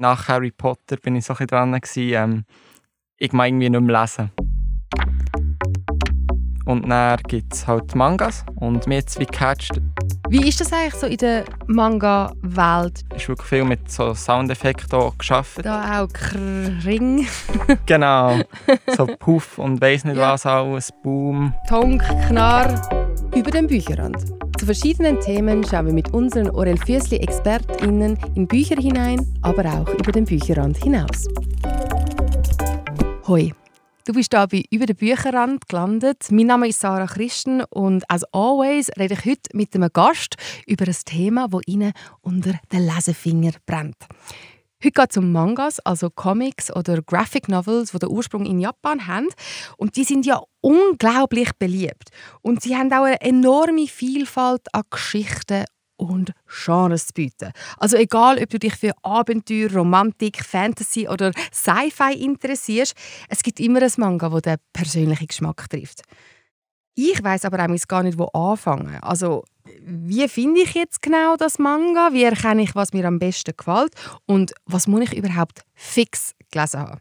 Nach Harry Potter bin ich so ein dran. Gewesen, ähm, ich mag irgendwie nicht mehr lesen. Und dann gibt es halt Mangas und mir jetzt wie gecatcht. Wie ist das eigentlich so in der Manga-Welt? Ich habe wirklich viel mit so Soundeffekten geschafft. Da auch Kring. genau. So Puff und weiss nicht ja. was alles, Boom. Tonk, Knarr. Über den Bücherrand. Zu verschiedenen Themen schauen wir mit unseren Orel Fürsli ExpertInnen in Bücher hinein, aber auch über den Bücherrand hinaus. Hoi. Du bist hier bei «Über den Bücherrand» gelandet. Mein Name ist Sarah Christen und as always rede ich heute mit einem Gast über ein Thema, das Ihnen unter den Lesefinger brennt. Heute geht es um Mangas, also Comics oder Graphic Novels, die den Ursprung in Japan haben. Und die sind ja unglaublich beliebt. Und sie haben auch eine enorme Vielfalt an Geschichten und Genres zu bieten. Also egal, ob du dich für Abenteuer, Romantik, Fantasy oder Sci-Fi interessierst, es gibt immer ein Manga, das den persönlichen Geschmack trifft. Ich weiß aber auch gar nicht, wo anfangen. Also wie finde ich jetzt genau das Manga? Wie erkenne ich, was mir am besten gefällt? Und was muss ich überhaupt fix gelesen haben?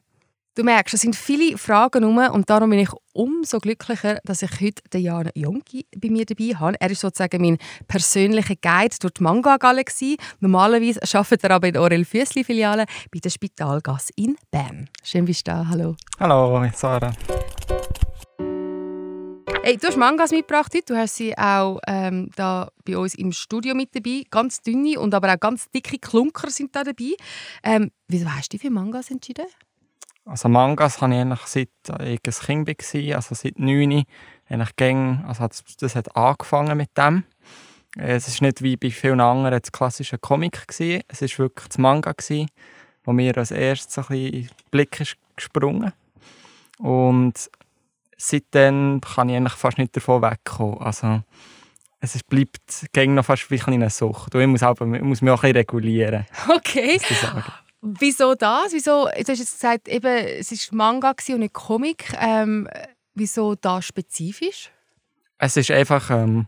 Du merkst, es sind viele Fragen herum und darum bin ich umso glücklicher, dass ich heute den Jan Jonki bei mir dabei habe. Er ist sozusagen mein persönlicher Guide durch die Manga-Galaxie. Normalerweise arbeitet er aber in Orel Füssli-Filiale bei der Spitalgasse in Bern. Schön, bist du da. Hallo. Hallo, Sarah. Hey, du hast Mangas mitgebracht heute. Du hast sie auch ähm, da bei uns im Studio mit dabei. Ganz dünne und aber auch ganz dicke Klunker sind da dabei. Ähm, wieso hast du dich für Mangas entschieden? Also Mangas habe ich eigentlich seit ich ein Kind war, also seit 9 eigentlich gang, also hat, das hat angefangen mit dem. Es ist nicht wie bei vielen anderen das klassische Comic gewesen. es ist wirklich das Manga gewesen, wo mir als erstes ein bisschen in den Blick ist gesprungen. Und seitdem kann ich eigentlich fast nicht davon wegkommen. Also es bleibt gegen noch fast wie eine Sucht. Und ich muss, auch, ich muss mich auch ein bisschen regulieren. Okay. Wieso das? Wieso, du hast jetzt gesagt, eben, es war Manga und nicht Comic. Ähm, wieso da spezifisch? Es ist einfach, ähm,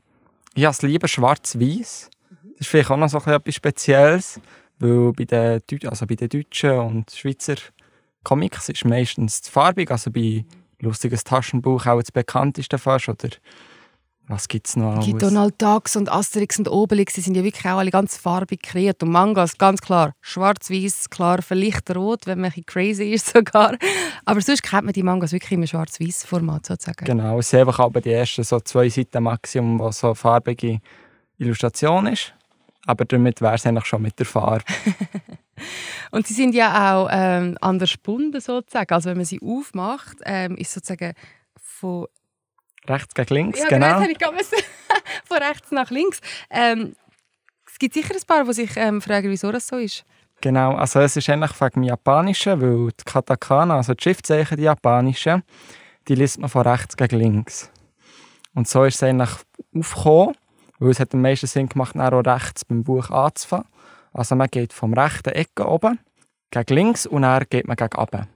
ich habe es lieber schwarz-weiß. Das ist vielleicht auch noch so etwas Spezielles, weil bei den, also bei den deutschen und Schweizer Comics ist meistens farbig, also bei «Lustiges Taschenbuch» auch das bekannteste fast, oder was gibt es noch Die Donald Ducks und Asterix und Obelix die sind ja wirklich auch alle ganz farbig kreiert. Und Mangas, ganz klar, schwarz-weiß, klar, vielleicht rot, wenn man ein crazy ist sogar. Aber sonst kennt man die Mangas wirklich im schwarz-weiß Format sozusagen. Genau, es sind einfach aber die ersten so zwei Seiten Maximum, wo so farbige Illustration ist. Aber damit wäre es eigentlich schon mit der Farbe. und sie sind ja auch ähm, anders gebunden sozusagen. Also wenn man sie aufmacht, ähm, ist sozusagen von Rechts gegen links, ja, genau. genau. Ich von rechts nach links. Ähm, es gibt sicher ein paar, die sich ähm, fragen, wieso das so ist. Genau, also es ist eigentlich wegen dem Japanischen, weil die Katakana, also die Schriftzeichen, die japanischen, die liest man von rechts gegen links. Und so ist es eigentlich aufgekommen, weil es hat am meisten Sinn gemacht, auch rechts beim Buch anzufangen. Also man geht vom rechten Ecke oben gegen links und dann geht man gegen oben.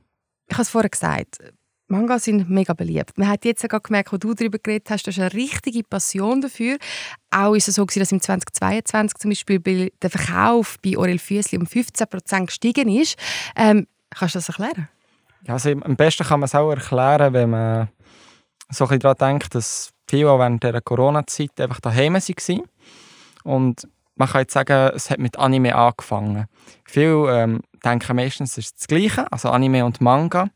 Ich habe es vorher gesagt, Mangas sind mega beliebt. Man hat jetzt sogar gemerkt, wo du darüber geredet hast, du hast eine richtige Passion dafür. Auch ist es so, dass im 2022 zum Beispiel der Verkauf bei Orel Füssli um 15% gestiegen ist. Ähm, kannst du das erklären? Ja, also am besten kann man es auch erklären, wenn man so ein daran denkt, dass viele während der Corona-Zeit einfach daheim waren. Und man kann jetzt sagen, es hat mit Anime angefangen. Viele ähm, denken meistens, es ist das Gleiche, also Anime und Manga.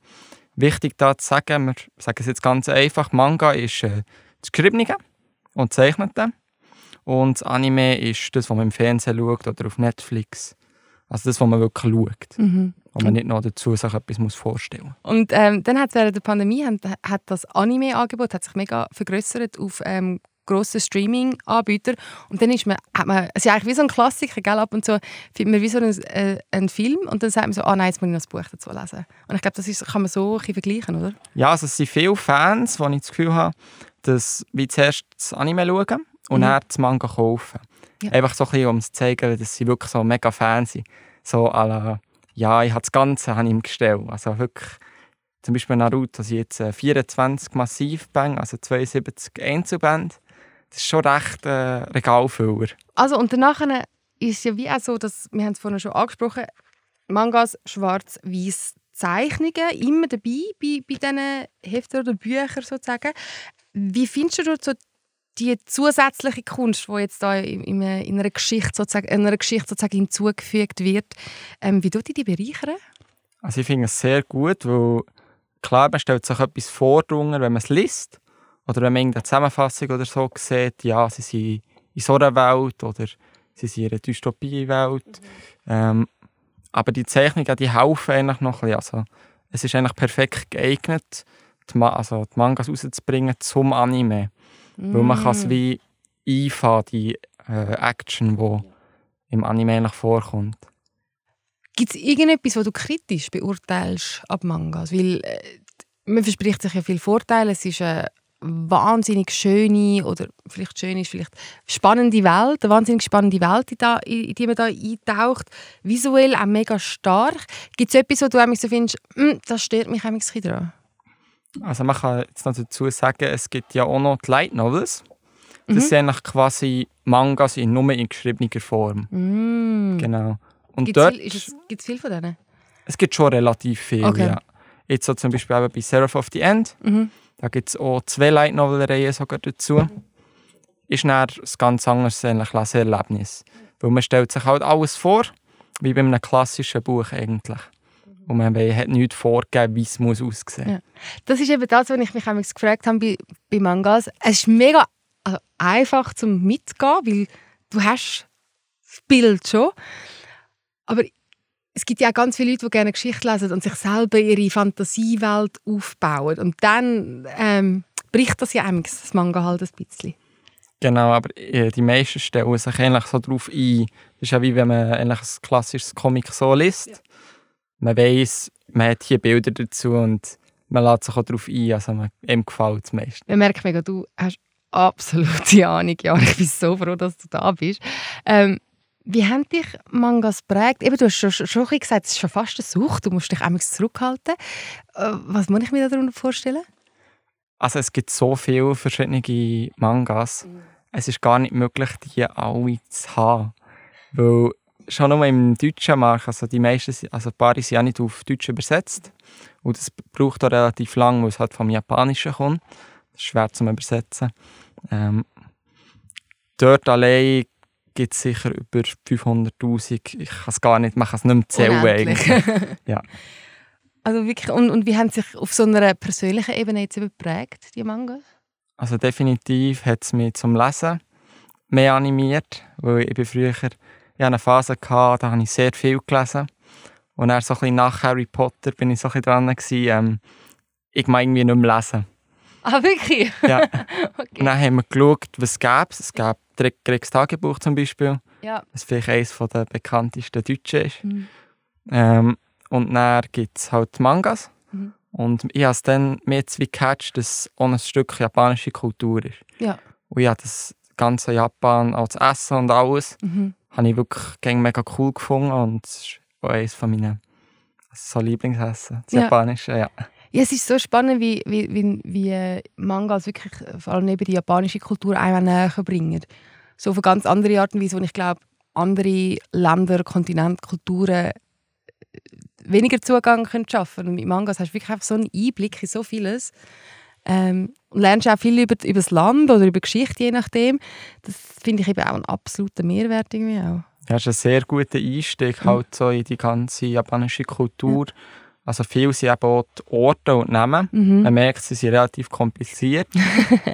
Wichtig da zu sagen, wir sagen es jetzt ganz einfach, Manga ist äh, das Geschriebene und Zeichnete und Anime ist das, was man im Fernsehen schaut oder auf Netflix. Also das, was man wirklich schaut. Mhm. Und man nicht noch dazu sich etwas muss vorstellen muss. Und ähm, dann hat während der Pandemie hat, hat das Anime-Angebot sich mega vergrößert auf ähm, grossen Streaming-Anbieter. Und dann ist man, hat man, es ist eigentlich wie so ein Klassiker, gell? ab und zu findet man wie so einen, äh, einen Film und dann sagt man so, ah nein, jetzt muss ich noch das Buch dazu lesen. Und ich glaube, das ist, kann man so ein vergleichen, oder? Ja, also es sind viele Fans, wo ich das Gefühl habe, dass wir zuerst das Anime schauen und mhm. dann das Manga kaufen. Ja. Einfach so ein bisschen, um zu zeigen, dass sie wirklich so mega Fans sind. So la, ja, ich habe das Ganze habe ihm gestellt. Also wirklich, zum Beispiel Naruto sind jetzt 24 Massivbände, also 72 Einzelbände das ist schon recht äh, Regalfüller. Also und danach ist es ja wie auch so, dass, wir haben es vorhin schon angesprochen, Mangas, schwarz-weiß Zeichnungen, immer dabei bei, bei diesen Heften oder Büchern sozusagen. Wie findest du so die zusätzliche Kunst, die jetzt da in, in, einer Geschichte sozusagen, in einer Geschichte sozusagen hinzugefügt wird, ähm, wie die die bereichern? Also ich finde es sehr gut, weil klar, man stellt sich etwas vor, wenn man es liest oder wenn man irgendeine Zusammenfassung oder so sieht, ja, sie sind in so einer Welt oder sie sind in einer Dystopie-Welt. Mhm. Ähm, aber die Zeichnungen, die helfen eigentlich noch ein bisschen. Also, es ist eigentlich perfekt geeignet, die, also die Mangas rauszubringen zum Anime. Mm. Weil man kann es mm. wie einfahren, die äh, Action, die im Anime eigentlich vorkommt. Gibt es irgendetwas, was du kritisch beurteilst ab Mangas? Weil äh, man verspricht sich ja viele Vorteile. Es ist eine wahnsinnig schöne oder vielleicht schön ist vielleicht spannende Welt, eine wahnsinnig spannende Welt, in die man da eintaucht. Visuell auch mega stark. Gibt es etwas, wo du so findest, hm, das stört mich ein bisschen daran? Also man kann jetzt noch dazu sagen, es gibt ja auch noch die Light Novels. Das mhm. sind quasi Mangas in nur in geschriebener Form. Mhm. Genau. Gibt es viel, viel von denen? Es gibt schon relativ viel, okay. ja. Jetzt so zum Beispiel bei Seraph of the End. Mhm. Da gibt es auch zwei Light Novel-Reihen sogar dazu. Ist dann ein ganz anderes Leseerlebnis. Weil man stellt sich halt alles vor, wie bei einem klassischen Buch eigentlich. Und man hat nichts vorgegeben, wie es muss aussehen muss. Ja. Das ist eben das, was ich mich gefragt habe bei, bei Mangas. Es ist mega also einfach zum Mitgehen, weil du hast das Bild schon. Aber es gibt ja auch ganz viele Leute, die gerne Geschichte lesen und sich selber ihre Fantasiewelt aufbauen. Und dann ähm, bricht das ja eigentlich das Manga halt ein bisschen. Genau, aber äh, die meisten stellen sich eigentlich so darauf ein. Das ist ja wie wenn man eigentlich ein klassisches Comic so liest. Ja. Man weiß, man hat hier Bilder dazu und man lässt sich auch darauf ein. Also man, ihm gefällt es meistens. Man merkt mega, du hast absolute Ahnung. Ja, ich bin so froh, dass du da bist. Ähm, wie haben dich Mangas prägt? Eben, du hast schon, schon gesagt, es ist schon fast eine Sucht. Du musst dich einmal zurückhalten. Äh, was muss ich mir darunter vorstellen? Also es gibt so viele verschiedene Mangas. Mhm. Es ist gar nicht möglich, die alle zu haben. Weil schon nur im Deutschen Markt, also die meisten, also ein paar sind ja nicht auf Deutsch übersetzt. Und das braucht auch relativ lang, weil es halt vom Japanischen kommt. Das ist schwer zu übersetzen. Ähm, dort allein gibt es sicher über 500'000. Ich kann es gar nicht, man kann es nicht mehr zählen eigentlich. ja. Also wirklich, und, und wie haben sich auf so einer persönlichen Ebene jetzt geprägt, die Mangas? Also definitiv hat es mich zum Lesen mehr animiert, weil ich früher ich eine Phase hatte, da habe ich sehr viel gelesen. Und dann so ein bisschen nach Harry Potter bin ich so ein dran gewesen, ähm, ich mag irgendwie nicht mehr lesen. Ah, wirklich? Ja. okay. Und dann haben wir geschaut, was es gab. Es gab Greggs Tagebuch zum Beispiel. Ja. Das vielleicht eines der bekanntesten Deutschen ist. Mhm. Ähm, und dann gibt es halt Mangas. Mhm. Und ich habe es dann mehr wie gecatcht, dass es ein Stück japanische Kultur ist. Ja. Und habe das ganze Japan, auch das Essen und alles, mhm. habe ich wirklich mega cool gefunden. Und es ist auch eines von meinen so Lieblingsessen, das ja. japanische, ja. Ja, es ist so spannend, wie, wie, wie, wie Mangas wirklich vor allem eben die japanische Kultur einmal näher bringen so auf eine ganz andere Art und Weise, wo ich glaube, andere Länder, Kontinente, Kulturen äh, weniger Zugang können schaffen Und mit Mangas hast du wirklich einfach so einen Einblick in so vieles. Ähm, und lernst auch viel über, über das Land oder über Geschichte, je nachdem. Das finde ich eben auch einen absoluten Mehrwert irgendwie auch. Ja, das ist ein sehr guter Einstieg mhm. halt so in die ganze japanische Kultur. Ja. Also viel sind eben auch die Orte und Namen. Mhm. Man merkt, sie sind relativ kompliziert.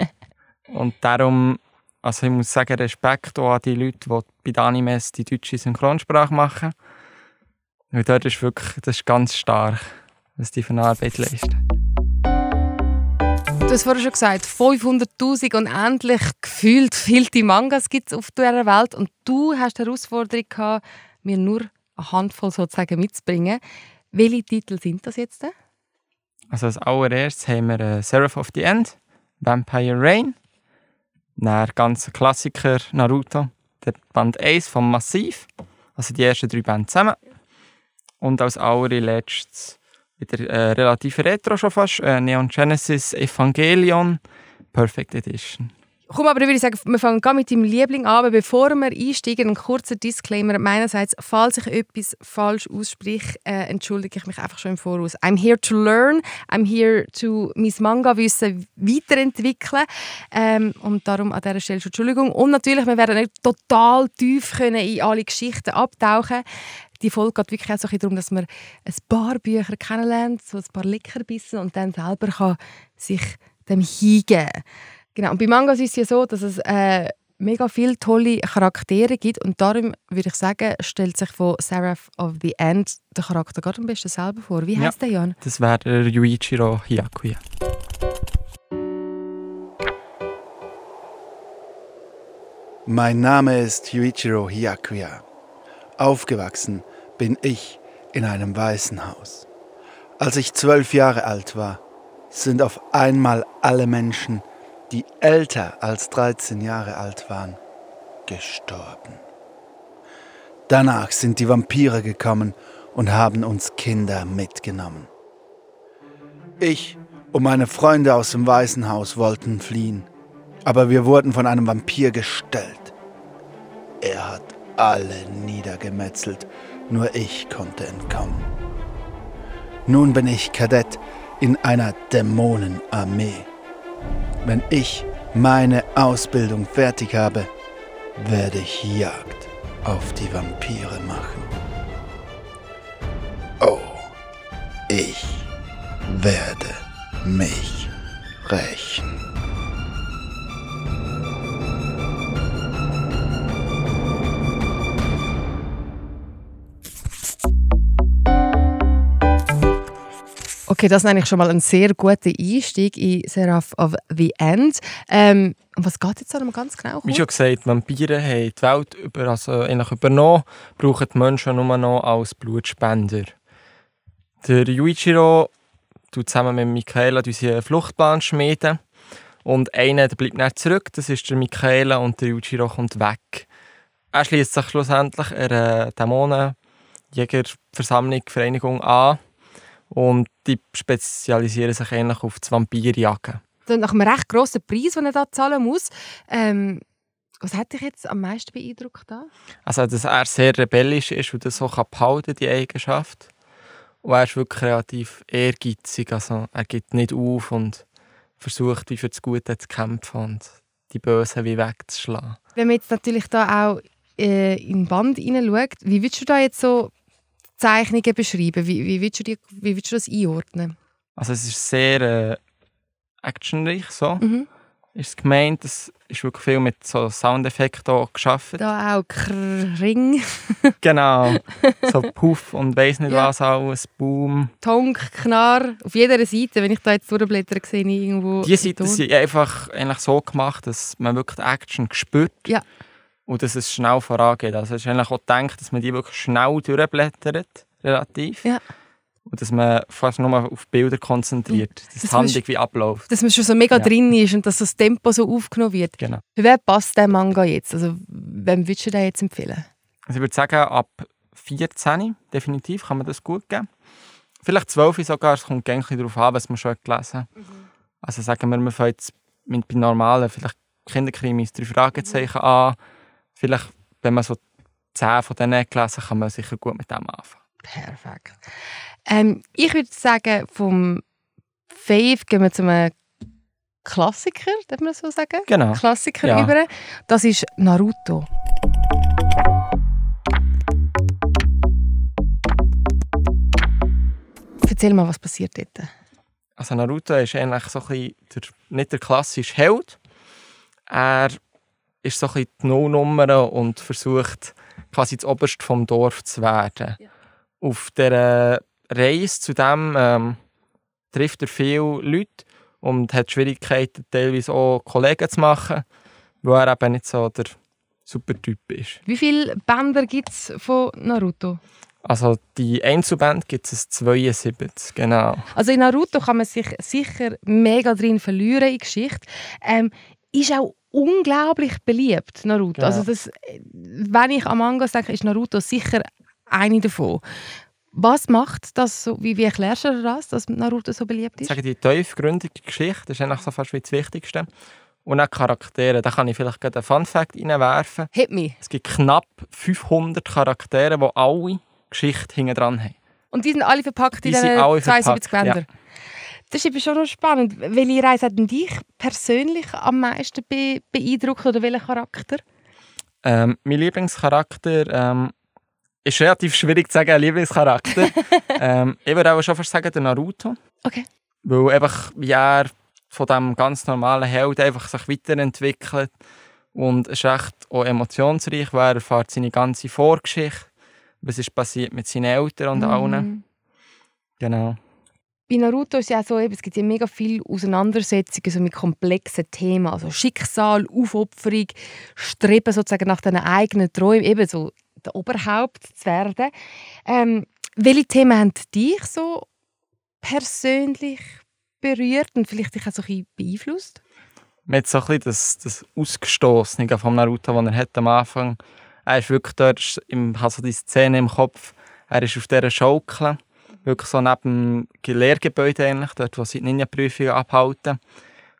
und darum also ich muss sagen, Respekt auch an die Leute, die bei den Animes die deutsche Synchronsprache machen. Weil dort ist wirklich, das ist ganz stark, was die für eine Arbeit leisten. Du hast vorhin schon gesagt, 500'000 und endlich gefühlt viele Mangas gibt es auf dieser Welt. Und du hast die Herausforderung gehabt, mir nur eine Handvoll sozusagen mitzubringen. Welche Titel sind das jetzt? Also als allererstes haben wir äh, Seraph of the End, Vampire Rain, dann ganz Klassiker Naruto, der Band 1 vom Massiv, also die ersten drei Bände zusammen. Und als allerletztes wieder äh, relativ retro schon fast, äh, Neon Genesis Evangelion Perfect Edition. Komm, aber ich würde sagen, wir fangen mit deinem Liebling an. Aber bevor wir einsteigen, ein kurzer Disclaimer meinerseits. Falls ich etwas falsch ausspreche, äh, entschuldige ich mich einfach schon im Voraus. I'm here to learn. I'm here to mein Manga-Wissen weiterentwickeln. Ähm, und darum an dieser Stelle schon Entschuldigung. Und natürlich, wir werden nicht total tief können in alle Geschichten abtauchen die Folge geht wirklich auch so darum, dass man ein paar Bücher kennenlernt, so ein paar Leckerbissen und dann selber kann sich dem hingeben kann. Genau. Und bei Mangas ist es ja so, dass es äh, mega viele tolle Charaktere gibt und darum würde ich sagen, stellt sich von Seraph of the End der Charakter gerade am besten selber vor. Wie heißt ja, der, Jan? Das wäre der Yuichiro Hyakuya. Mein Name ist Yuichiro Hyakuya. Aufgewachsen bin ich in einem Waisenhaus. Als ich zwölf Jahre alt war, sind auf einmal alle Menschen die älter als 13 Jahre alt waren, gestorben. Danach sind die Vampire gekommen und haben uns Kinder mitgenommen. Ich und meine Freunde aus dem Waisenhaus wollten fliehen, aber wir wurden von einem Vampir gestellt. Er hat alle niedergemetzelt, nur ich konnte entkommen. Nun bin ich Kadett in einer Dämonenarmee. Wenn ich meine Ausbildung fertig habe, werde ich Jagd auf die Vampire machen. Oh, ich werde mich rächen. Okay, das ist eigentlich schon mal ein sehr guter Einstieg in Seraph of the End. Ähm, um was geht jetzt da ganz genau? Wie schon gesagt, Vampire haben die Welt über, also eigentlich übernommen, brauchen die Menschen nur noch als Blutspender. Der Yuichiro tut zusammen mit Michaela unsere Fluchtplan schmieden. Und einer der bleibt nicht zurück, das ist der Michaela und der Yuichiro kommt weg. Er schließt sich schlussendlich einer Dämonenjägerversammlung, Vereinigung an und die spezialisieren sich eigentlich auf das Vampirjagen. Nach einem recht grossen Preis, den er da zahlen muss. Ähm, was hat dich jetzt am meisten beeindruckt? Da? Also, dass er sehr rebellisch ist und das so kann behalten, die Eigenschaft. Und er ist wirklich relativ ehrgeizig. Also, er gibt nicht auf und versucht, wie für das Gute zu kämpfen und die Bösen wie wegzuschlagen. Wenn man jetzt natürlich da auch äh, in den Band hineinschaut, wie würdest du da jetzt so Zeichnungen beschreiben? Wie, wie, willst, du die, wie willst du das einordnen? Also es ist sehr äh, actionreich so. Mhm. Ist gemeint, es ist wirklich viel mit so Soundeffekten geschaffen. Da auch Kring. genau. So Puff und weiss nicht ja. was alles, Boom. Tonk, Knarr. Auf jeder Seite, wenn ich da jetzt durchblätter, sehe ich irgendwo... Die Seiten sind einfach eigentlich so gemacht, dass man wirklich die Action spürt. Ja und dass es schnell vorangeht. Also es ist eigentlich auch gedacht, dass man die wirklich schnell durchblättert, relativ. Ja. Und dass man fast nur auf Bilder konzentriert, dass das Handlung wie abläuft. Dass man schon so mega ja. drin ist und dass das Tempo so aufgenommen wird. Genau. Für wen passt der Manga jetzt? Also wem würdest du den jetzt empfehlen? Also ich würde sagen, ab 14 definitiv kann man das gut geben. Vielleicht 12 sogar, es kommt gerne darauf an, was man schon gelesen hat. Mhm. Also sagen wir, man fängt jetzt mit bei normalen, vielleicht Kinderkrimis, drei Fragezeichen mhm. an vielleicht, wenn man so zehn von denen gelesen kann man sicher gut mit dem anfangen. Perfekt. Ähm, ich würde sagen, vom Fave gehen wir zu einem Klassiker, darf man das so sagen? Genau. Klassiker ja. über. Das ist Naruto. Erzähl mal, was passiert dort? Also Naruto ist eigentlich so ein bisschen der, nicht der klassische Held. Er ist so ein die Nullnummer und versucht quasi das Oberste vom Dorf zu werden. Ja. Auf der Reise zu dem ähm, trifft er viele Leute und hat Schwierigkeiten, teilweise auch Kollegen zu machen, weil er eben nicht so der Supertyp ist. Wie viele Bänder gibt es von Naruto? Also die Einzelband gibt es 72, genau. Also in Naruto kann man sich sicher mega drin verlieren in Geschichte. Ähm, ist auch unglaublich beliebt, Naruto. Genau. Also das, wenn ich an Mangas denke, ist Naruto sicher eine davon. Was macht das so, wie, wie erklärst du das, dass Naruto so beliebt ist? Ich sage, die tiefgründige Geschichte ist eigentlich so fast wie das Wichtigste. Und auch Charaktere. Da kann ich vielleicht gerade einen Fun-Fact reinwerfen. Hit me. Es gibt knapp 500 Charaktere, die alle Geschichte hinten dran haben. Und die sind alle verpackt Die in diesen alle 72 verpackt, Bänder. Das ist eben schon noch spannend. Welche Reise hat denn dich persönlich am meisten be beeindruckt oder welcher Charakter? Ähm, mein Lieblingscharakter ähm, ist relativ schwierig zu sagen, Lieblingscharakter. ähm, ich würde auch schon fast sagen, der Naruto. Okay. Weil einfach, er von diesem ganz normalen Held einfach sich weiterentwickelt. Und es ist echt auch emotionsreich, weil er erfährt seine ganze Vorgeschichte. Was ist passiert mit seinen Eltern und allen. Mhm. Genau. Bei Naruto ist ja auch so, es gibt ja mega viele Auseinandersetzungen so mit komplexen Themen, also Schicksal, Aufopferung, Streben sozusagen nach deinen eigenen Träumen, eben so der Oberhaupt zu werden. Ähm, welche Themen haben dich so persönlich berührt und vielleicht dich auch so ein bisschen beeinflusst? Man hat so ein bisschen das, das Ausgestoßene vom Naruto, das er hat am Anfang Er ist wirklich dort, ich so die Szene im Kopf, er ist auf dieser Schaukel, wirklich so neben dem Lehrgebäude eigentlich, dort, wo sie die Ninja-Prüfungen abhalten.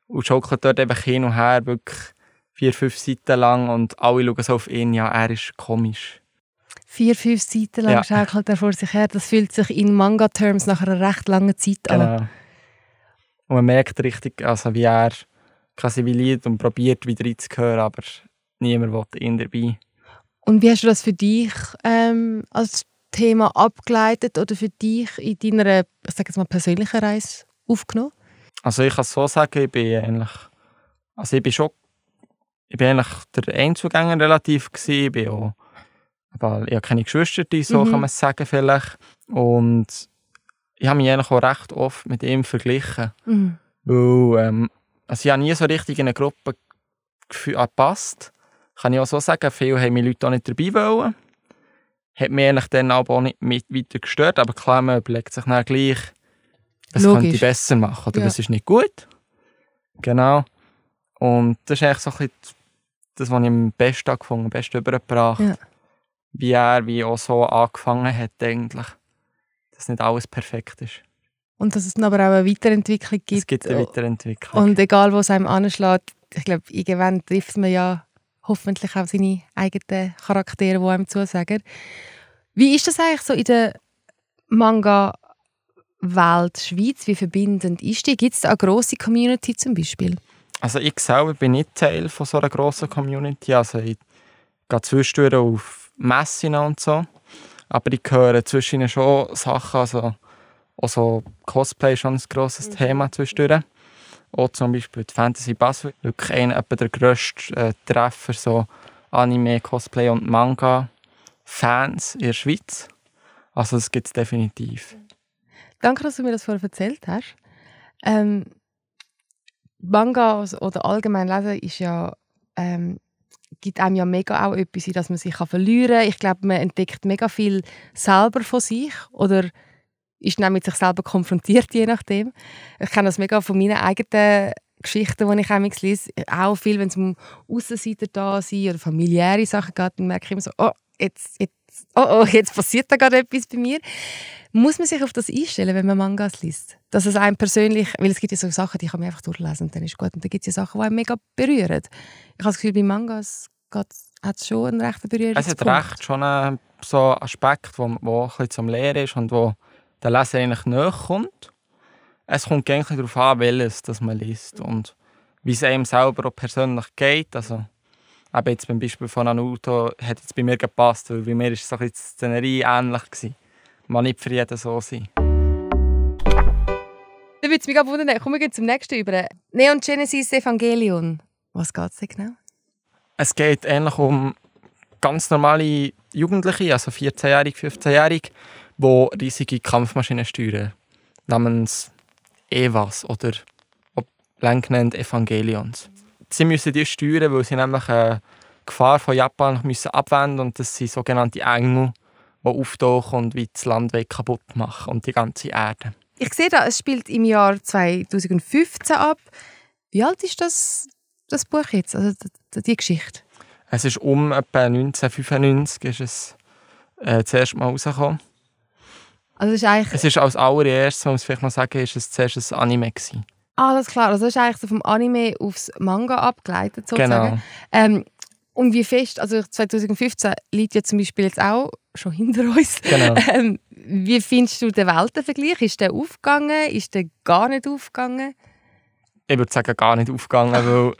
Und schaukelt dort eben hin und her, wirklich vier, fünf Seiten lang und alle schauen so auf ihn, ja, er ist komisch. Vier, fünf Seiten lang Ja. schaukelt er vor sich her. Das fühlt sich in Manga-Terms nach einer recht langen Zeit an. Genau. Und man merkt richtig, also wie er quasi wie Lied und probiert wieder reinzuhören, aber niemand will ihn dabei. Und wie hast du das für dich ähm, als Thema abgeleitet oder für dich in deiner, ich sage jetzt mal, persönlichen Reise aufgenommen? Also ich kann es so sagen, ich bin eigentlich, also ich bin schon, ich bin eigentlich der Einzugänger relativ gewesen, ich bin auch, aber ich habe keine Geschwister, so Mhm. kann man es sagen vielleicht. Und ich habe mich eigentlich auch recht oft mit ihm verglichen, Mhm. weil ähm, also ich habe nie so richtig in eine Gruppe gefü- ah, gepasst. Kann ich auch so sagen, viele haben mich Leute auch nicht dabei wollen. Hat mich eigentlich dann aber auch nicht mit weiter gestört, aber klar, man überlegt sich dann gleich, was könnte Logisch. ich besser machen oder Ja. was ist nicht gut. Genau. Und das ist eigentlich so ein bisschen das, was ich am besten gefunden am besten übergebracht. Ja. Wie er wie auch so angefangen hat eigentlich. Dass nicht alles perfekt ist. Und dass es dann aber auch eine Weiterentwicklung gibt. es gibt eine Weiterentwicklung. Und egal, wo es einem anschlägt, ich glaube, irgendwann trifft man ja hoffentlich auch seine eigenen Charaktere, die einem zusagen. Wie ist das eigentlich so in der Manga-Welt Schweiz? Wie verbindend ist die? Gibt es da eine grosse Community zum Beispiel? Also ich selber bin nicht Teil von so einer grossen Community. Also ich gehe zwischendurch auf Messen und so. Aber ich höre zwischen ihnen schon Sachen, also auch so Cosplay ist schon ein grosses Thema zwischendurch. Auch zum Beispiel die Fantasy Basel, wirklich einer der grösste äh, Treffer, so Anime, Cosplay und Manga-Fans in der Schweiz. Also das gibt es definitiv. Danke, dass du mir das vorher erzählt hast. Ähm, Manga oder allgemein lesen ist ja, ähm, gibt einem ja mega auch etwas, in das man sich verlieren kann. Ich glaube, man entdeckt mega viel selber von sich oder ist dann mit sich selber konfrontiert, je nachdem. Ich kenne das mega von meinen eigenen Geschichten, die ich manchmal lese. Auch viel, wenn es um Aussenseiter da sind oder familiäre Sachen geht, dann merke ich immer so, oh, jetzt, jetzt, oh, oh, jetzt passiert da gerade etwas bei mir. Muss man sich auf das einstellen, wenn man Mangas liest? Dass es einem persönlich, weil es gibt ja so Sachen, die kann man einfach durchlesen und dann ist gut. Und dann gibt es ja Sachen, die einem mega berühren. Ich habe das Gefühl, bei Mangas hat es schon einen rechten Es Berührungspunkt. hat recht schon einen so einen Aspekt, wo, wo bisschen zum Lehren ist und wo der Leser eigentlich näher kommt. Es kommt eigentlich darauf an, welches das man liest und wie es einem selber auch persönlich geht. Also, eben jetzt beim Beispiel von Naruto hat jetzt bei mir gepasst, weil bei mir ist so ein bisschen die Szenerie ähnlich gewesen. Man nicht für jeden so sein. Dann würde es mich auch wundern, kommen wir zum nächsten über. Neon Genesis Evangelion. Was geht es genau? Es geht eigentlich um ganz normale Jugendliche, also 14-Jährige, 15-Jährige, die riesige Kampfmaschinen steuern. Namens Evas oder ob lang genannt Evangelions. Sie müssen die steuern, weil sie nämlich eine Gefahr von Japan müssen abwenden und das sind sogenannte Engel, die auftauchen und wie das Land kaputt machen und die ganze Erde. Ich sehe da, es spielt im Jahr 2015 ab. Wie alt ist das, das Buch jetzt, also die Geschichte? Es ist um etwa 1995 ist es äh, das erste Mal rausgekommen. Also es ist eigentlich Es ist als allererstes, muss man vielleicht noch sagen, ist es zuerst ein Anime gewesen. Alles klar, also das ist eigentlich so vom Anime aufs Manga abgeleitet sozusagen. Genau. Ähm, und wie fest, also 2015 liegt ja zum Beispiel jetzt auch schon hinter uns. Genau. Ähm, wie findest du den Weltenvergleich? Ist der aufgegangen? Ist der gar nicht aufgegangen? Ich würde sagen, gar nicht aufgegangen, weil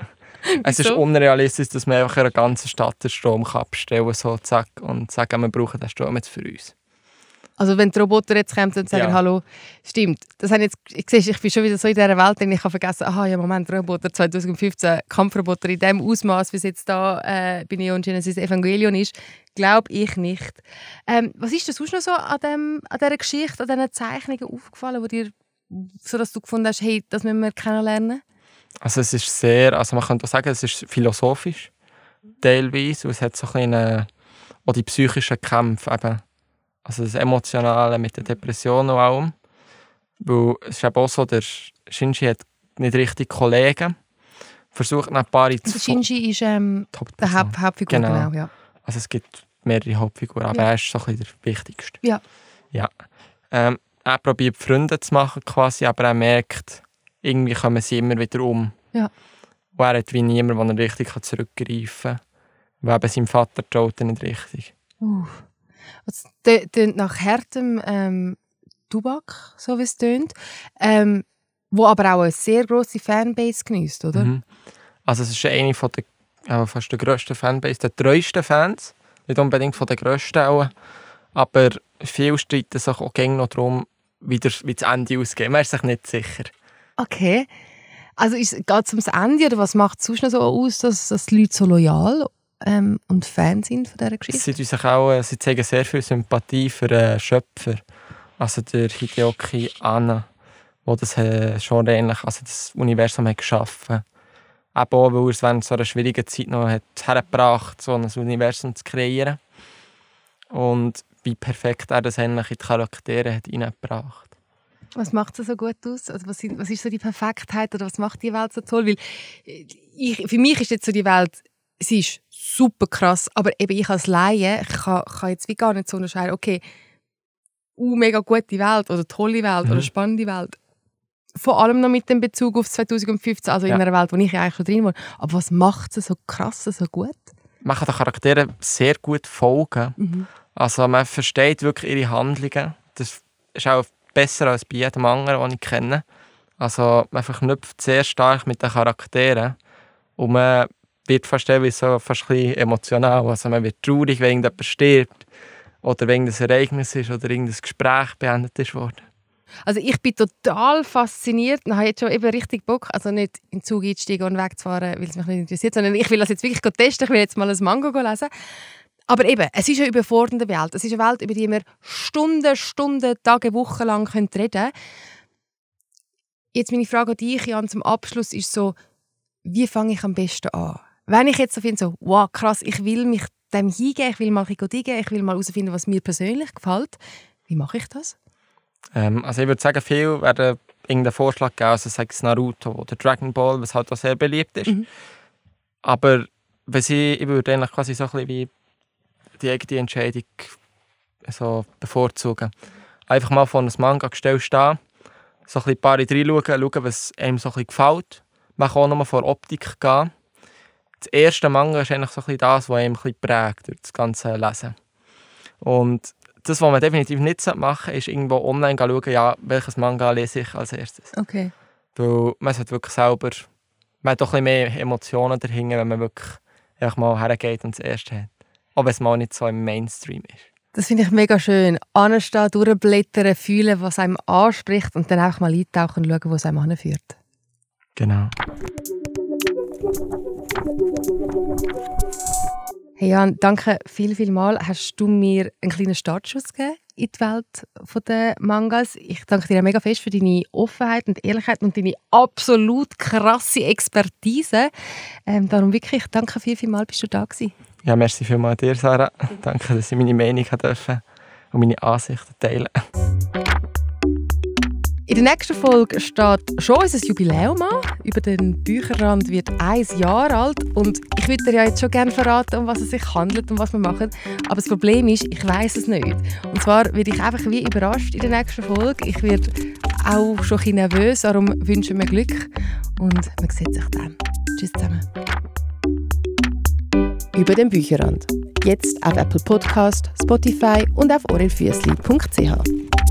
es ist unrealistisch, dass man einfach in einer ganzen Stadt den Strom abstellen kann so, zack, und sagen, wir brauchen den Strom jetzt für uns. Also wenn die Roboter jetzt kommen und sagen, Ja. hallo, stimmt, das habe ich jetzt, ich, sehe, ich bin schon wieder so in dieser Welt, und ich habe vergessen, aha, ja Moment, Roboter 2015, Kampfroboter in dem Ausmaß, wie es jetzt da äh, bei Neon Genesis Evangelion ist, glaube ich nicht. Ähm, was ist dir sonst noch so an, dem, an dieser Geschichte, an diesen Zeichnungen aufgefallen, wo dir, so dass du gefunden hast, hey, das müssen wir kennenlernen? Also es ist sehr, also man könnte auch sagen, es ist philosophisch teilweise, und es hat so ein bisschen äh, auch die psychischen Kämpfe eben, also das Emotionale mit den Depressionen und allem, weil es ist eben auch so, der Shinji hat nicht richtig Kollegen, versucht nach ein paar Und der Shinji ist ähm, der Haupt Hauptfigur, Genau. genau. ja. Also es gibt mehrere Hauptfiguren, aber Ja. er ist so ein bisschen der wichtigste. Ja. Ja. Ähm, er probiert Freunde zu machen quasi, aber er merkt, irgendwie kommen sie immer wieder um. Ja. Und er hat wie niemand, den er richtig zurückgreifen kann. Weil eben sein Vater traut er nicht richtig. Uff. Es tö- tönt nach härtem ähm, Tubak, so wie es tönt. Ähm, wo aber auch eine sehr grosse Fanbase genießt, oder? Mhm. Also es ist eine von der, äh, fast der grössten Fanbase, der treuesten Fans. Nicht unbedingt von den grössten auch. Aber viele streiten sich auch gerne noch darum, wie, der, wie das Ende ausgeht. Man ist sich nicht sicher. Okay. Also geht es ums Ende oder was macht es sonst noch so aus, dass, dass die Leute so loyal ähm, und Fan sind von dieser Geschichte? Sie, sich auch, äh, sie zeigen sehr viel Sympathie für den Schöpfer, also der Hideoki Anno, der das äh, schon ähnlich, also das Universum hat geschaffen. Eben auch, weil er es während so einer schwierigen Zeit noch hat hergebracht so ein Universum zu kreieren. Und wie perfekt er das eigentlich in die Charaktere hat reingebracht. Was macht es so gut aus? Also was, was ist so die Perfektheit oder was macht die Welt so toll? Weil äh, ich, für mich ist jetzt so die Welt, sie ist super krass, aber eben ich als Laie, ich kann, kann jetzt wie gar nicht so unterscheiden, okay, uh, mega gute Welt oder tolle Welt Mhm. oder spannende Welt. Vor allem noch mit dem Bezug auf 2015, also Ja. in einer Welt, wo ich eigentlich schon drin war. Aber was macht sie so krass, so gut? Man kann den Charakteren sehr gut folgen. Mhm. Also man versteht wirklich ihre Handlungen. Das ist auch besser als bei jedem anderen, den ich kenne. Also man verknüpft sehr stark mit den Charakteren und man wird fast so fast emotional. Also man wird traurig, wenn irgendjemand stirbt oder wenn ein Ereignis ist oder irgendein Gespräch beendet ist worden. Also ich bin total fasziniert und habe jetzt schon eben richtig Bock, also nicht in den Zug einzusteigen und wegzufahren, weil es mich nicht interessiert, sondern ich will das jetzt wirklich testen, ich will jetzt mal ein Mango lesen. Aber eben, es ist eine überfordernde Welt. Es ist eine Welt, über die wir Stunden, Stunden, Tage, Wochen lang reden können. Jetzt meine Frage an dich, Jan, zum Abschluss ist so, wie fange ich am besten an? Wenn ich jetzt so finde, so, wow, krass, ich will mich dem hingeben, ich will mal diggen, ich will mal herausfinden, was mir persönlich gefällt, wie mache ich das? Ähm, also ich würde sagen, viele werden irgendeinen Vorschlag geben, also sei es Naruto oder Dragon Ball, was halt auch sehr beliebt ist. Mhm. Aber wenn sie, ich würde eigentlich quasi so ein bisschen wie die eigene Entscheidung so bevorzugen. Einfach mal vor einem Manga gestellt stehen, so ein bisschen ein paar reinschauen, schauen, was einem so ein bisschen gefällt. Man kann auch nochmal vor Optik gehen. Das erste Manga ist eigentlich so ein bisschen das, was einem ein bisschen prägt durch das ganze Lesen. Und das, was man definitiv nicht machen sollte, ist irgendwo online schauen, ja, welches Manga lese ich als erstes. Okay. Weil man sollte wirklich selber, man hat doch ein bisschen mehr Emotionen dahinter, wenn man wirklich einfach mal hergeht und das erste hat. Wenn es mal nicht so im Mainstream ist. Das finde ich mega schön. Anstehen, durchblättern, fühlen, was einem anspricht und dann einfach mal eintauchen und schauen, wo es einem hinführt. Genau. Hey Jan, danke viel, viel mal. Hast du mir einen kleinen Startschuss gegeben in die Welt der Mangas? Ich danke dir mega fest für deine Offenheit und Ehrlichkeit und deine absolut krasse Expertise. Ähm, darum wirklich, danke viel, viel mal, bist du da gewesen. Ja, merci vielmals dir, Sarah. Danke, dass ich meine Meinung dürfen und meine Ansichten teilen. In der nächsten Folge steht schon unser Jubiläum an. Über den Bücherrand wird ein Jahr alt. Und ich würde dir ja jetzt schon gerne verraten, um was es sich handelt und was wir machen. Aber das Problem ist, ich weiß es nicht. Und zwar werde ich einfach wie überrascht in der nächsten Folge. Ich werde auch schon ein nervös. Darum wünschen wir Glück und man sieht sich dann. Tschüss zusammen. Über den Bücherrand. Jetzt auf Apple Podcast, Spotify und auf orelfüssli.ch.